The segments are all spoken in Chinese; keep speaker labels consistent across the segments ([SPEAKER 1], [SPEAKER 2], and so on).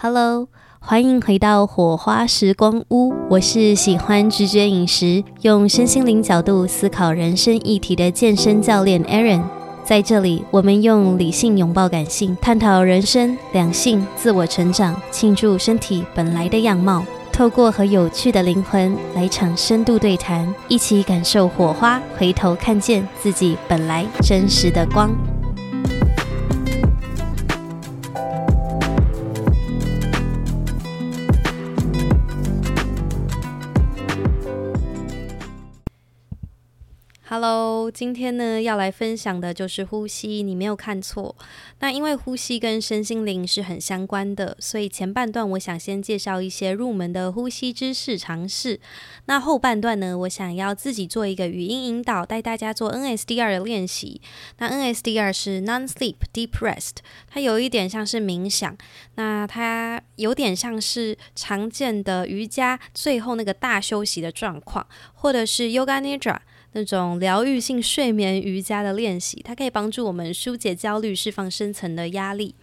[SPEAKER 1] Hello，欢迎回到火花时光屋。我是喜欢直觉饮食，用身心灵角度思考人生议题的健身教练 Aaron。在这里，我们用理性拥抱感性，探讨人生、两性、自我成长，庆祝身体本来的样貌。透过和有趣的灵魂来场深度对谈，一起感受火花，回头看见自己本来真实的光。Hello，今天呢要来分享的就是呼吸，你没有看错。那因为呼吸跟身心灵是很相关的，所以前半段我想先介绍一些入门的呼吸知识常识。那后半段呢，我想要自己做一个语音引导，带大家做 NSDR 的练习。那 NSDR 是 Non-Sleep Deep Rest，它有一点像是冥想，那它有点像是常见的瑜伽最后那个大休息的状况，或者是 Yoga Nidra。那种疗愈性睡眠瑜伽的练习，它可以帮助我们疏解焦虑，释放深层的压力。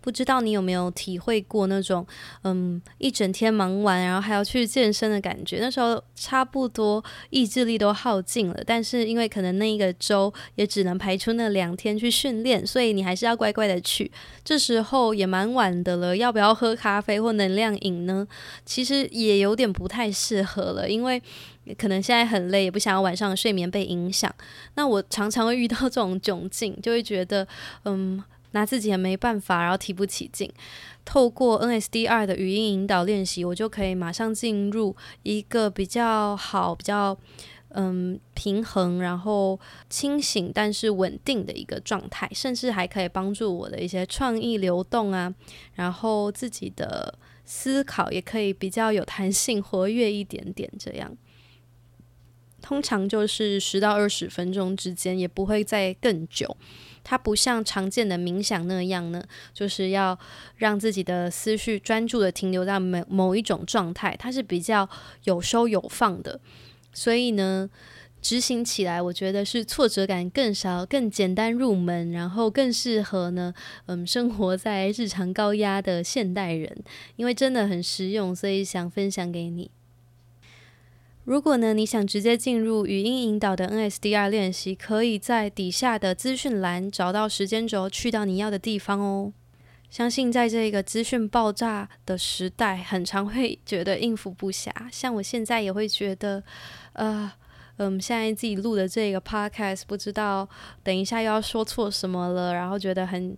[SPEAKER 1] 不知道你有没有体会过那种，嗯，一整天忙完，然后还要去健身的感觉？那时候差不多意志力都耗尽了，但是因为可能那一个周也只能排出那两天去训练，所以你还是要乖乖的去。这时候也蛮晚的了，要不要喝咖啡或能量饮呢？其实也有点不太适合了，因为可能现在很累，也不想要晚上的睡眠被影响。那我常常会遇到这种窘境，就会觉得，嗯。拿自己也没办法，然后提不起劲。透过 NSDR 的语音引导练习，我就可以马上进入一个比较好、比较嗯平衡，然后清醒但是稳定的一个状态，甚至还可以帮助我的一些创意流动啊，然后自己的思考也可以比较有弹性、活跃一点点。这样通常就是十到二十分钟之间，也不会再更久。它不像常见的冥想那样呢，就是要让自己的思绪专注的停留在某某一种状态，它是比较有收有放的，所以呢，执行起来我觉得是挫折感更少、更简单入门，然后更适合呢，嗯，生活在日常高压的现代人，因为真的很实用，所以想分享给你。如果呢，你想直接进入语音引导的 NSDR 练习，可以在底下的资讯栏找到时间轴，去到你要的地方哦。相信在这个资讯爆炸的时代，很常会觉得应付不暇。像我现在也会觉得，呃，嗯，现在自己录的这个 podcast，不知道等一下又要说错什么了，然后觉得很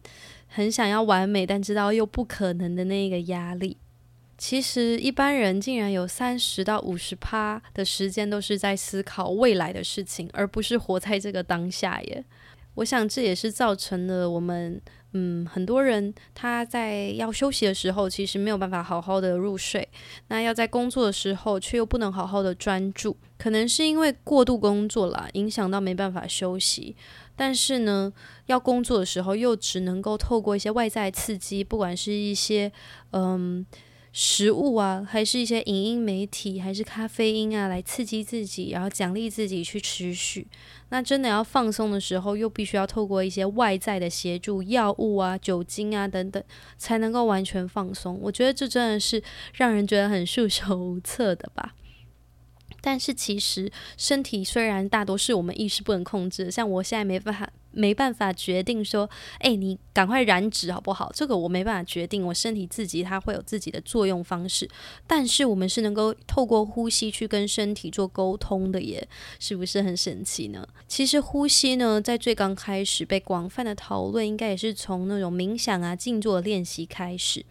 [SPEAKER 1] 很想要完美，但知道又不可能的那个压力。其实一般人竟然有三十到五十趴的时间都是在思考未来的事情，而不是活在这个当下耶。我想这也是造成了我们，嗯，很多人他在要休息的时候，其实没有办法好好的入睡；那要在工作的时候，却又不能好好的专注，可能是因为过度工作啦，影响到没办法休息。但是呢，要工作的时候，又只能够透过一些外在刺激，不管是一些，嗯。食物啊，还是一些影音媒体，还是咖啡因啊，来刺激自己，然后奖励自己去持续。那真的要放松的时候，又必须要透过一些外在的协助，药物啊、酒精啊等等，才能够完全放松。我觉得这真的是让人觉得很束手无策的吧。但是其实身体虽然大多是我们意识不能控制，像我现在没办法。没办法决定说，哎，你赶快燃脂好不好？这个我没办法决定，我身体自己它会有自己的作用方式。但是我们是能够透过呼吸去跟身体做沟通的耶，是不是很神奇呢？其实呼吸呢，在最刚开始被广泛的讨论，应该也是从那种冥想啊、静坐练习开始。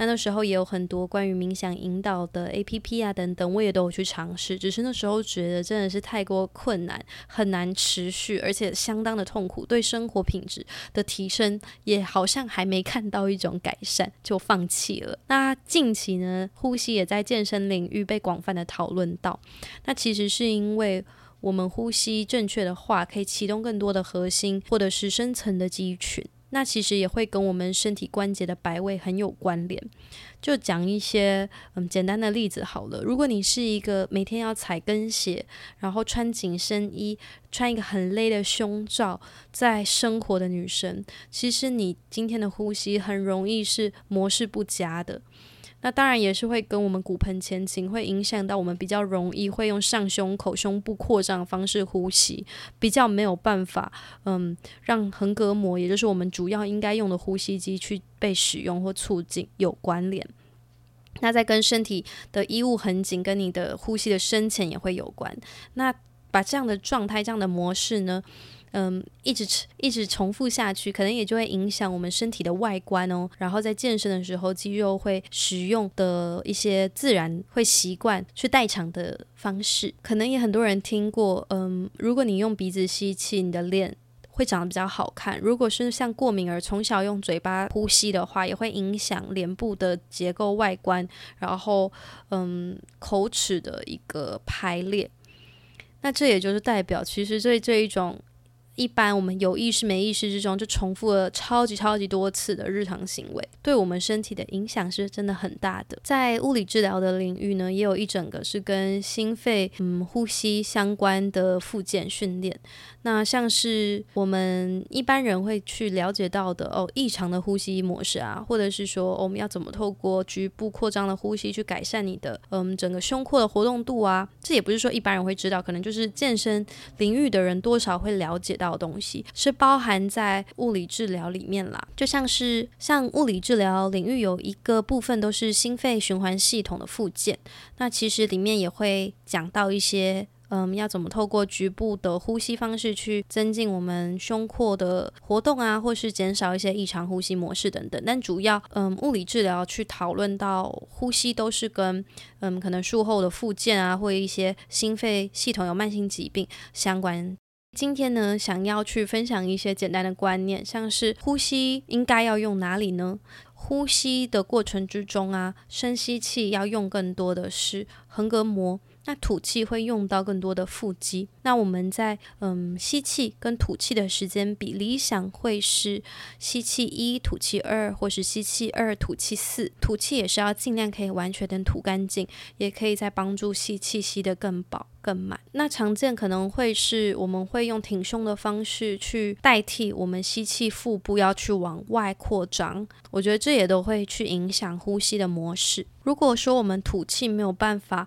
[SPEAKER 1] 那那时候也有很多关于冥想引导的 APP 啊等等，我也都有去尝试。只是那时候觉得真的是太过困难，很难持续，而且相当的痛苦，对生活品质的提升也好像还没看到一种改善，就放弃了。那近期呢，呼吸也在健身领域被广泛的讨论到。那其实是因为我们呼吸正确的话，可以启动更多的核心或者是深层的肌群。那其实也会跟我们身体关节的摆位很有关联。就讲一些嗯简单的例子好了。如果你是一个每天要踩跟鞋，然后穿紧身衣，穿一个很勒的胸罩，在生活的女生，其实你今天的呼吸很容易是模式不佳的。那当然也是会跟我们骨盆前倾，会影响到我们比较容易会用上胸口、胸部扩张的方式呼吸，比较没有办法，嗯，让横膈膜，也就是我们主要应该用的呼吸肌去被使用或促进有关联。那在跟身体的衣物很紧，跟你的呼吸的深浅也会有关。那把这样的状态、这样的模式呢，嗯，一直一直重复下去，可能也就会影响我们身体的外观哦。然后在健身的时候，肌肉会使用的一些自然会习惯去代偿的方式，可能也很多人听过。嗯，如果你用鼻子吸气，你的脸会长得比较好看。如果是像过敏儿从小用嘴巴呼吸的话，也会影响脸部的结构外观，然后嗯，口齿的一个排列。那这也就是代表，其实对这一种。一般我们有意识没意识之中就重复了超级超级多次的日常行为，对我们身体的影响是真的很大的。在物理治疗的领域呢，也有一整个是跟心肺、嗯呼吸相关的复健训练。那像是我们一般人会去了解到的哦，异常的呼吸模式啊，或者是说，我们要怎么透过局部扩张的呼吸去改善你的嗯整个胸廓的活动度啊？这也不是说一般人会知道，可能就是健身领域的人多少会了解到。的东西是包含在物理治疗里面啦，就像是像物理治疗领域有一个部分都是心肺循环系统的附件，那其实里面也会讲到一些，嗯，要怎么透过局部的呼吸方式去增进我们胸廓的活动啊，或是减少一些异常呼吸模式等等。但主要，嗯，物理治疗去讨论到呼吸都是跟，嗯，可能术后的复健啊，或一些心肺系统有慢性疾病相关。今天呢，想要去分享一些简单的观念，像是呼吸应该要用哪里呢？呼吸的过程之中啊，深吸气要用更多的是横膈膜。那吐气会用到更多的腹肌。那我们在嗯吸气跟吐气的时间比，理想会是吸气一，吐气二，或是吸气二，吐气四。吐气也是要尽量可以完全的吐干净，也可以再帮助吸气吸得更饱更满。那常见可能会是我们会用挺胸的方式去代替我们吸气，腹部要去往外扩张。我觉得这也都会去影响呼吸的模式。如果说我们吐气没有办法。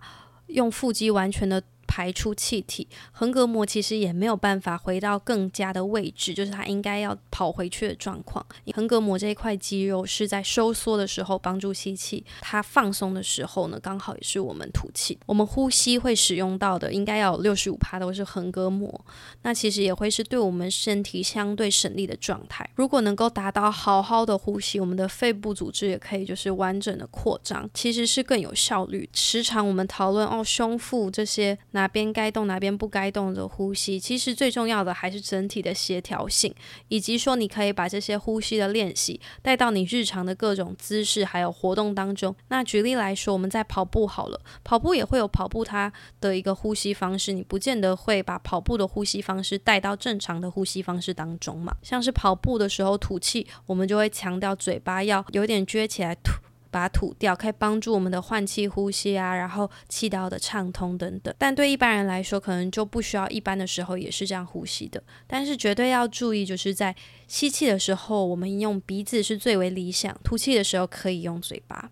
[SPEAKER 1] 用腹肌完全的。排出气体，横膈膜其实也没有办法回到更加的位置，就是它应该要跑回去的状况。横膈膜这一块肌肉是在收缩的时候帮助吸气，它放松的时候呢，刚好也是我们吐气。我们呼吸会使用到的，应该要有六十五趴都是横膈膜，那其实也会是对我们身体相对省力的状态。如果能够达到好好的呼吸，我们的肺部组织也可以就是完整的扩张，其实是更有效率。时常我们讨论哦，胸腹这些哪边该动哪边不该动的呼吸，其实最重要的还是整体的协调性，以及说你可以把这些呼吸的练习带到你日常的各种姿势还有活动当中。那举例来说，我们在跑步好了，跑步也会有跑步它的一个呼吸方式，你不见得会把跑步的呼吸方式带到正常的呼吸方式当中嘛。像是跑步的时候吐气，我们就会强调嘴巴要有点撅起来吐。把它吐掉，可以帮助我们的换气呼吸啊，然后气道的畅通等等。但对一般人来说，可能就不需要，一般的时候也是这样呼吸的。但是绝对要注意，就是在吸气的时候，我们用鼻子是最为理想；吐气的时候可以用嘴巴。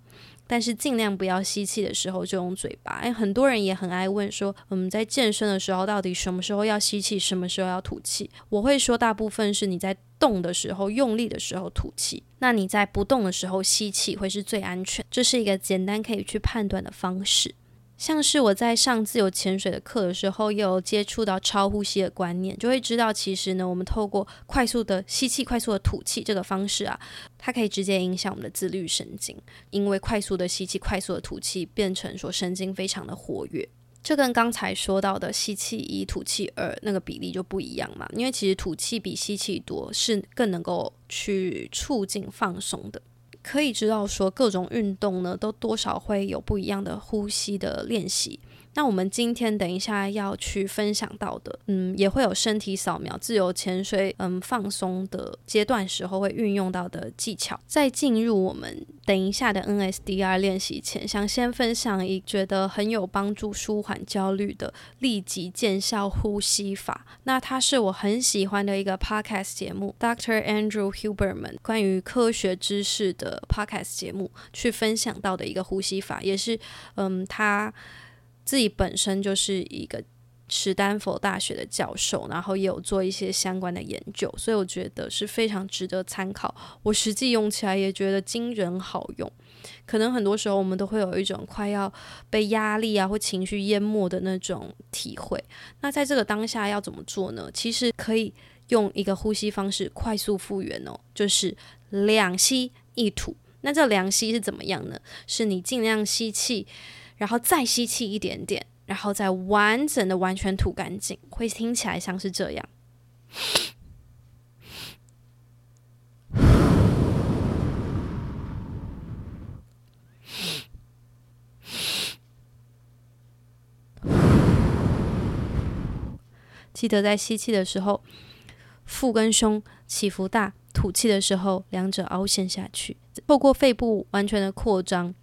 [SPEAKER 1] 但是尽量不要吸气的时候就用嘴巴，诶，很多人也很爱问说，我们在健身的时候到底什么时候要吸气，什么时候要吐气？我会说，大部分是你在动的时候用力的时候吐气，那你在不动的时候吸气会是最安全。这是一个简单可以去判断的方式。像是我在上自由潜水的课的时候，有接触到超呼吸的观念，就会知道其实呢，我们透过快速的吸气、快速的吐气这个方式啊，它可以直接影响我们的自律神经，因为快速的吸气、快速的吐气，变成说神经非常的活跃。这跟刚才说到的吸气一、吐气二那个比例就不一样嘛，因为其实吐气比吸气多，是更能够去促进放松的。可以知道说，各种运动呢，都多少会有不一样的呼吸的练习。那我们今天等一下要去分享到的，嗯，也会有身体扫描、自由潜水，嗯，放松的阶段时候会运用到的技巧。在进入我们等一下的 NSDR 练习前，想先分享一觉得很有帮助、舒缓焦虑的立即见效呼吸法。那它是我很喜欢的一个 podcast 节目，Dr. Andrew Huberman 关于科学知识的 podcast 节目去分享到的一个呼吸法，也是，嗯，他。自己本身就是一个史丹佛大学的教授，然后也有做一些相关的研究，所以我觉得是非常值得参考。我实际用起来也觉得惊人好用。可能很多时候我们都会有一种快要被压力啊或情绪淹没的那种体会。那在这个当下要怎么做呢？其实可以用一个呼吸方式快速复原哦，就是两吸一吐。那这两吸是怎么样呢？是你尽量吸气。然后再吸气一点点，然后再完整的完全吐干净，会听起来像是这样。记得在吸气的时候，腹跟胸起伏大；吐气的时候，两者凹陷下去，透过肺部完全的扩张。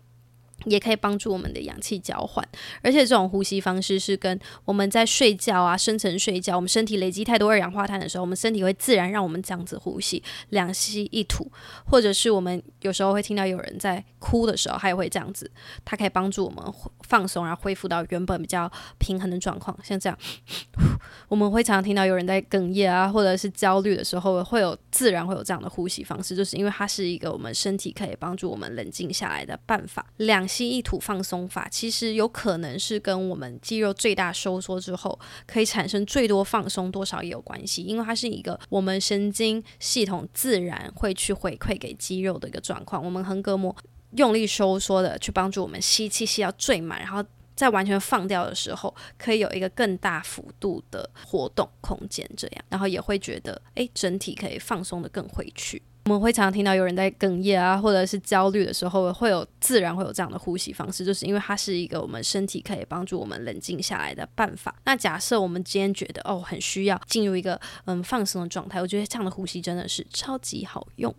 [SPEAKER 1] 也可以帮助我们的氧气交换，而且这种呼吸方式是跟我们在睡觉啊、深层睡觉，我们身体累积太多二氧化碳的时候，我们身体会自然让我们这样子呼吸，两吸一吐，或者是我们有时候会听到有人在哭的时候，他也会这样子，它可以帮助我们放松，然后恢复到原本比较平衡的状况，像这样。我们会常常听到有人在哽咽啊，或者是焦虑的时候，会有自然会有这样的呼吸方式，就是因为它是一个我们身体可以帮助我们冷静下来的办法。两吸一吐放松法，其实有可能是跟我们肌肉最大收缩之后可以产生最多放松多少也有关系，因为它是一个我们神经系统自然会去回馈给肌肉的一个状况。我们横膈膜用力收缩的去帮助我们吸气吸到最满，然后。在完全放掉的时候，可以有一个更大幅度的活动空间，这样，然后也会觉得，诶，整体可以放松得更回去。我们会常常听到有人在哽咽啊，或者是焦虑的时候，会有自然会有这样的呼吸方式，就是因为它是一个我们身体可以帮助我们冷静下来的办法。那假设我们今天觉得哦，很需要进入一个嗯放松的状态，我觉得这样的呼吸真的是超级好用。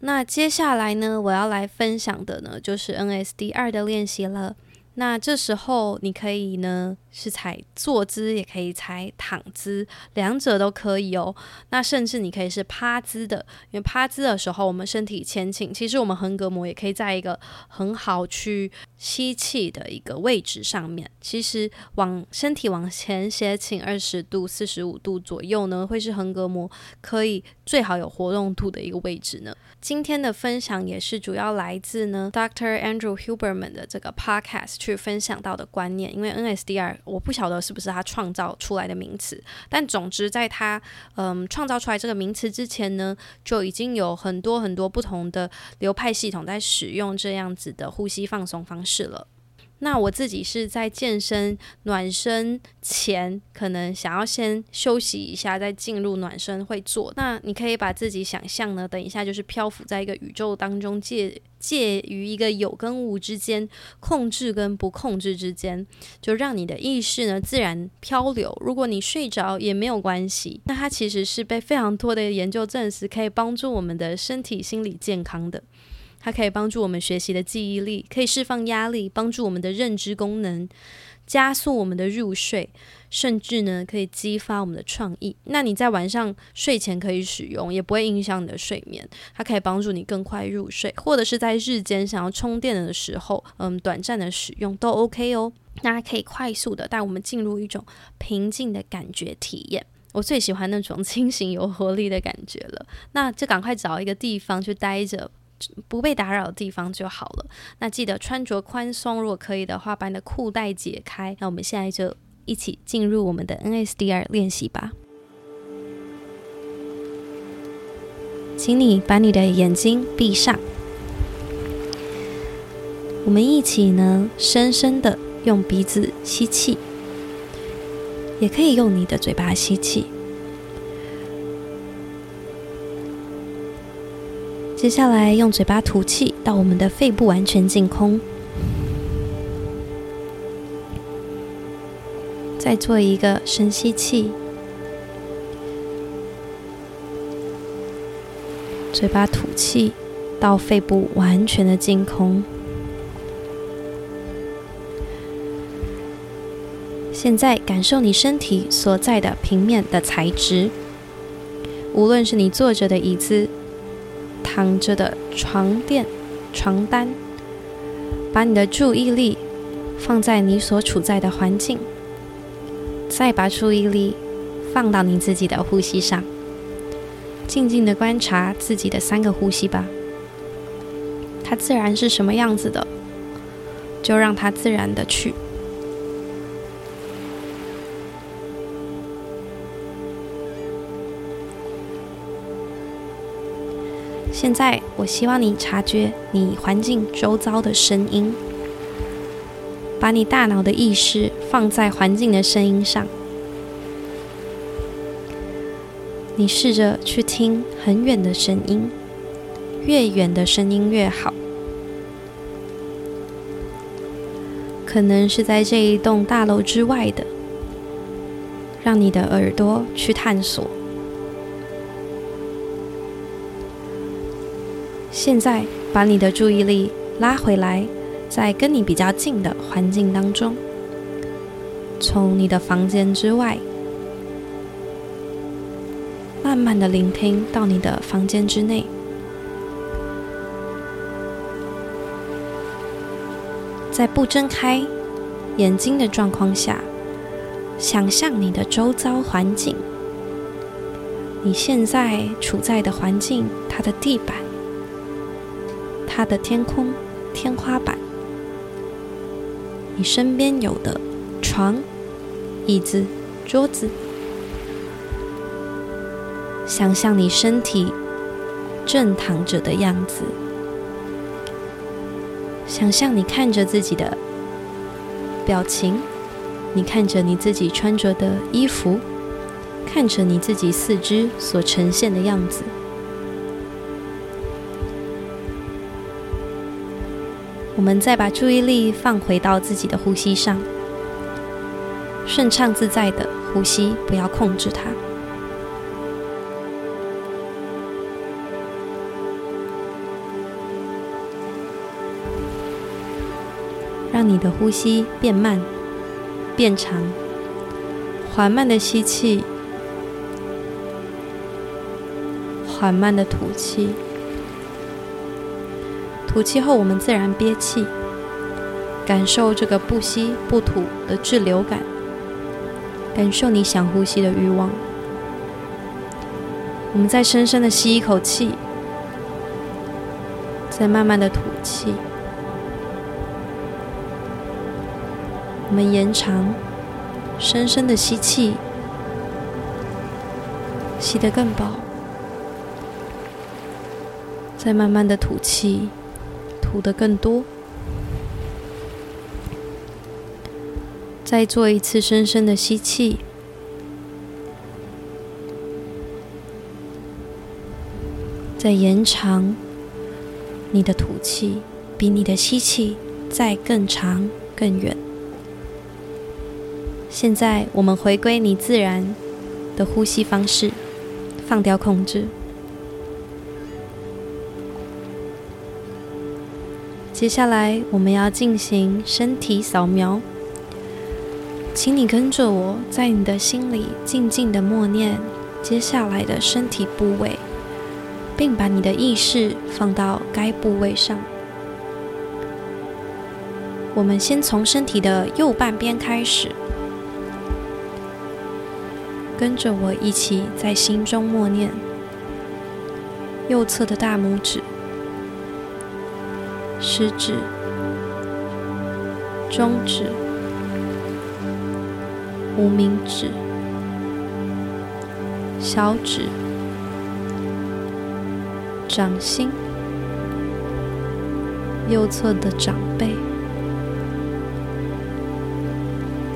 [SPEAKER 1] 那接下来呢，我要来分享的呢，就是 NSD 二的练习了。那这时候你可以呢，是踩坐姿，也可以踩躺姿，两者都可以哦。那甚至你可以是趴姿的，因为趴姿的时候，我们身体前倾，其实我们横膈膜也可以在一个很好去吸气的一个位置上面。其实往身体往前斜倾二十度、四十五度左右呢，会是横膈膜可以最好有活动度的一个位置呢。今天的分享也是主要来自呢，Dr. Andrew Huberman 的这个 podcast 去分享到的观念。因为 NSDR 我不晓得是不是他创造出来的名词，但总之在他嗯创造出来这个名词之前呢，就已经有很多很多不同的流派系统在使用这样子的呼吸放松方式了。那我自己是在健身暖身前，可能想要先休息一下，再进入暖身会做。那你可以把自己想象呢，等一下就是漂浮在一个宇宙当中，介介于一个有跟无之间，控制跟不控制之间，就让你的意识呢自然漂流。如果你睡着也没有关系。那它其实是被非常多的研究证实，可以帮助我们的身体心理健康的。它可以帮助我们学习的记忆力，可以释放压力，帮助我们的认知功能，加速我们的入睡，甚至呢可以激发我们的创意。那你在晚上睡前可以使用，也不会影响你的睡眠。它可以帮助你更快入睡，或者是在日间想要充电的时候，嗯，短暂的使用都 OK 哦。那它可以快速的带我们进入一种平静的感觉体验。我最喜欢那种 清醒有活力的感觉了。那就赶快找一个地方去待着。不被打扰的地方就好了。那记得穿着宽松，如果可以的话，把你的裤带解开。那我们现在就一起进入我们的 NSDR 练习吧。请你把你的眼睛闭上，我们一起呢，深深的用鼻子吸气，也可以用你的嘴巴吸气。接下来用嘴巴吐气，到我们的肺部完全净空。再做一个深吸气，嘴巴吐气，到肺部完全的净空。现在感受你身体所在的平面的材质，无论是你坐着的椅子、躺着的床垫、床单，把你的注意力放在你所处在的环境。再把注意力放到你自己的呼吸上，静静的观察自己的三个呼吸吧。它自然是什么样子的，就让它自然的去。现在，我希望你察觉你环境周遭的声音。把你大脑的意识放在环境的声音上，你试着去听很远的声音，越远的声音越好。可能是在这一栋大楼之外的，让你的耳朵去探索。现在，把你的注意力拉回来。在跟你比较近的环境当中，从你的房间之外，慢慢的聆听到你的房间之内，在不睁开眼睛的状况下，想象你的周遭环境，你现在处在的环境，它的地板，它的天空，天花板。你身边有的床、椅子、桌子，想象你身体正躺着的样子，想象你看着自己的表情，你看着你自己穿着的衣服，看着你自己四肢所呈现的样子。我们再把注意力放回到自己的呼吸上，顺畅自在的呼吸，不要控制它，让你的呼吸变慢、变长，缓慢的吸气，缓慢的吐气。吐气后，我们自然憋气，感受这个不吸不吐的滞留感，感受你想呼吸的欲望。我们再深深的吸一口气，再慢慢的吐气。我们延长，深深的吸气，吸得更饱，再慢慢的吐气。吐得更多，再做一次深深的吸气，再延长你的吐气，比你的吸气再更长更远。现在我们回归你自然的呼吸方式，放掉控制。接下来我们要进行身体扫描，请你跟着我在你的心里静静的默念接下来的身体部位，并把你的意识放到该部位上。我们先从身体的右半边开始，跟着我一起在心中默念右侧的大拇指。食指、中指、无名指、小指、掌心、右侧的掌背、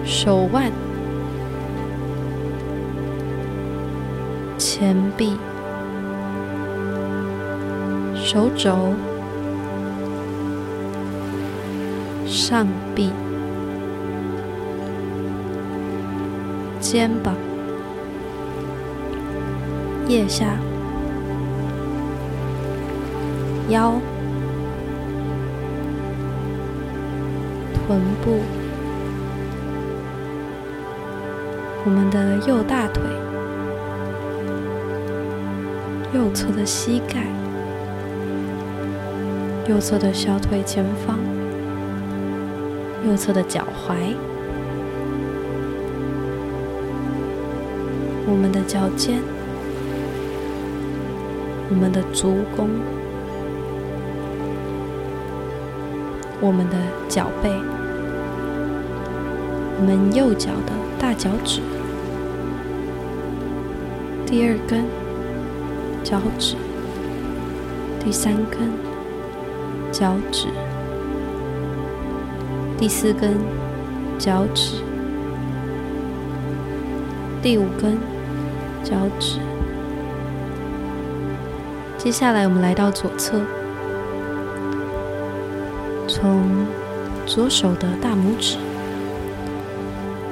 [SPEAKER 1] 手腕、前臂、手肘。上臂、肩膀、腋下、腰、臀部，我们的右大腿、右侧的膝盖、右侧的小腿前方、右侧的脚踝。我们的脚尖，我们的足弓，我们的脚背，我们右脚的大脚趾，第二根脚趾，第三根脚趾，第四根脚趾，第五根。脚趾。接下来，我们来到左侧，从左手的大拇指、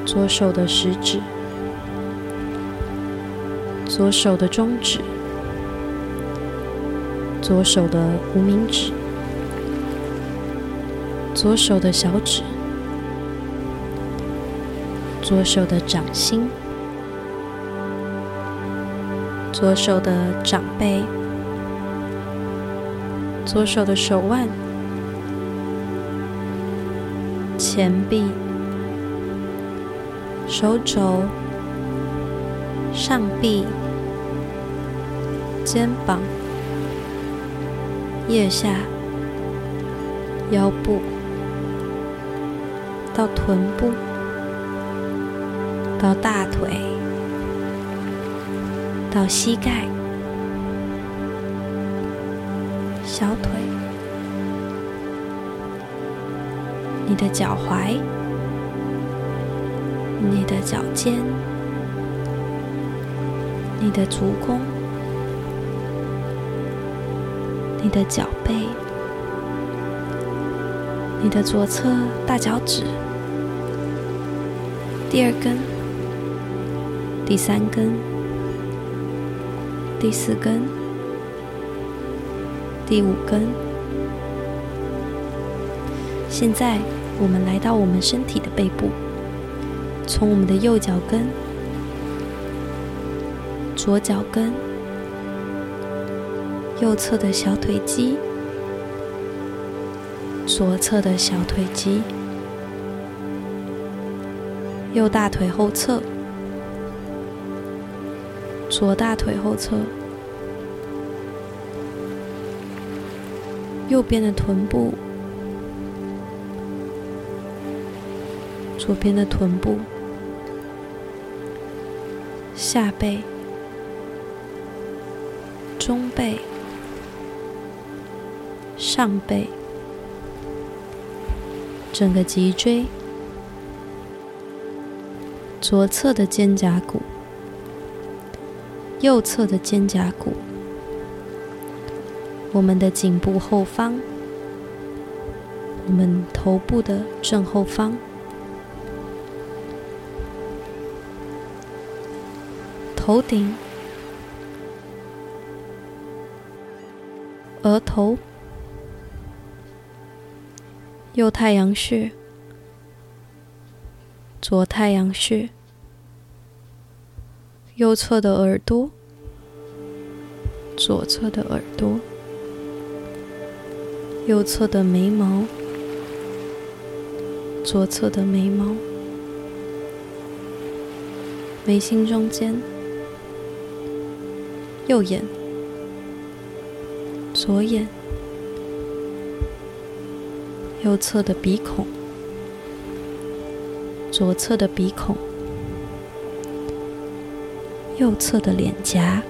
[SPEAKER 1] 左手的食指、左手的中指、左手的无名指、左手的小指、左手的掌心。左手的掌背，左手的手腕、前臂、手肘、上臂、肩膀、腋下、腰部，到臀部，到大腿。到膝盖、小腿、你的脚踝、你的脚尖、你的足弓、你的脚背、你的左侧大脚趾、第二根、第三根。第四根，第五根。现在，我们来到我们身体的背部，从我们的右脚跟、左脚跟、右侧的小腿肌、左侧的小腿肌、右大腿后侧。左大腿后侧，右边的臀部，左边的臀部，下背，中背，上背，整个脊椎，左侧的肩胛骨。右侧的肩胛骨，我们的颈部后方，我们头部的正后方，头顶，额头，右太阳穴，左太阳穴。右侧的耳朵，左侧的耳朵，右侧的眉毛，左侧的眉毛，眉心中间，右眼，左眼，右侧的鼻孔，左侧的鼻孔。右侧的脸颊，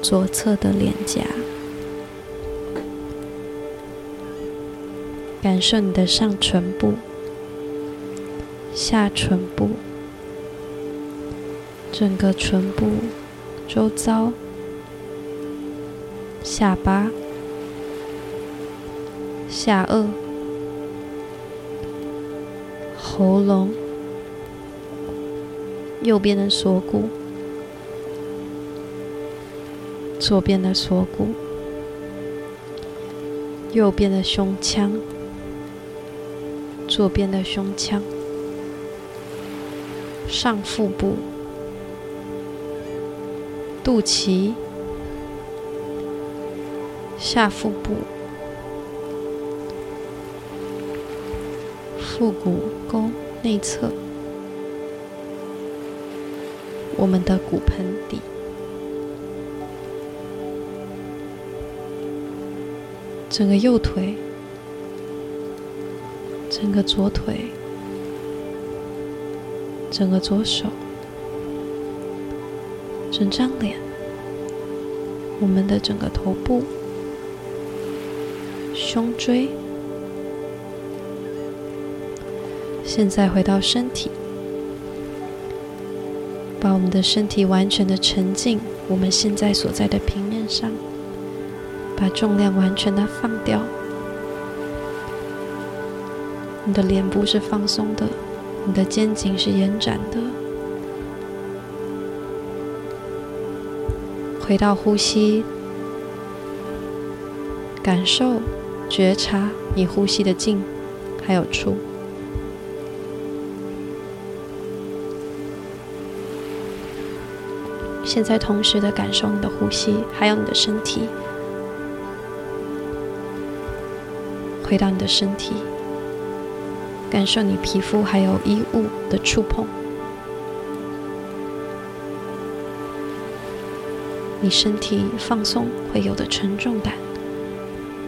[SPEAKER 1] 左侧的脸颊，感受你的上唇部、下唇部、整个唇部周遭、下巴、下颚、喉咙。右边的锁骨，左边的锁骨，右边的胸腔，左边的胸腔，上腹部，肚脐，下腹部。腹股沟内侧，我们的骨盆底，整个右腿，整个左腿，整个左手，整张脸，我们的整个头部，胸椎。现在回到身体，把我们的身体完全的沉浸我们现在所在的平面上，把重量完全的放掉。你的脸部是放松的，你的肩颈是延展的。回到呼吸，感受、觉察你呼吸的进还有出。现在同时的感受你的呼吸，还有你的身体，回到你的身体，感受你皮肤还有衣物的触碰，你身体放松会有的沉重感，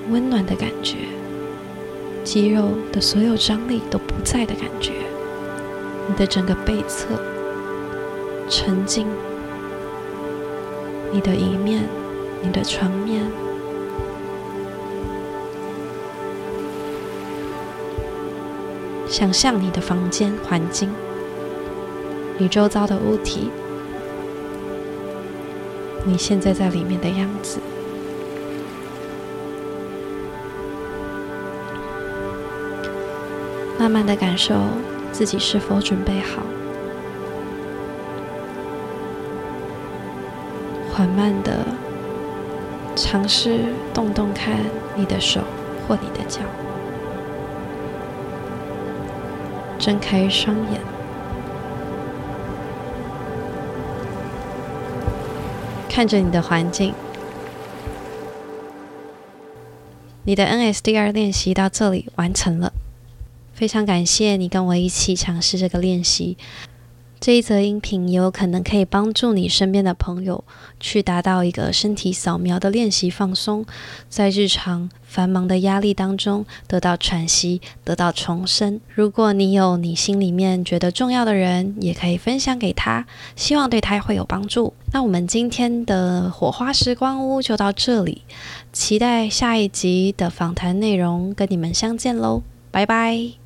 [SPEAKER 1] 温暖的感觉，肌肉的所有张力都不在的感觉，你的整个背侧沉静。你的一面，你的床面，想象你的房间环境，你周遭的物体，你现在在里面的样子，慢慢的感受自己是否准备好。慢的尝试动动看你的手或你的脚，睁开双眼，看着你的环境。你的 NSDR 练习到这里完成了，非常感谢你跟我一起尝试这个练习。这一则音频也有可能可以帮助你身边的朋友去达到一个身体扫描的练习放松，在日常繁忙的压力当中得到喘息，得到重生。如果你有你心里面觉得重要的人，也可以分享给他，希望对他会有帮助。那我们今天的火花时光屋就到这里，期待下一集的访谈内容跟你们相见喽，拜拜。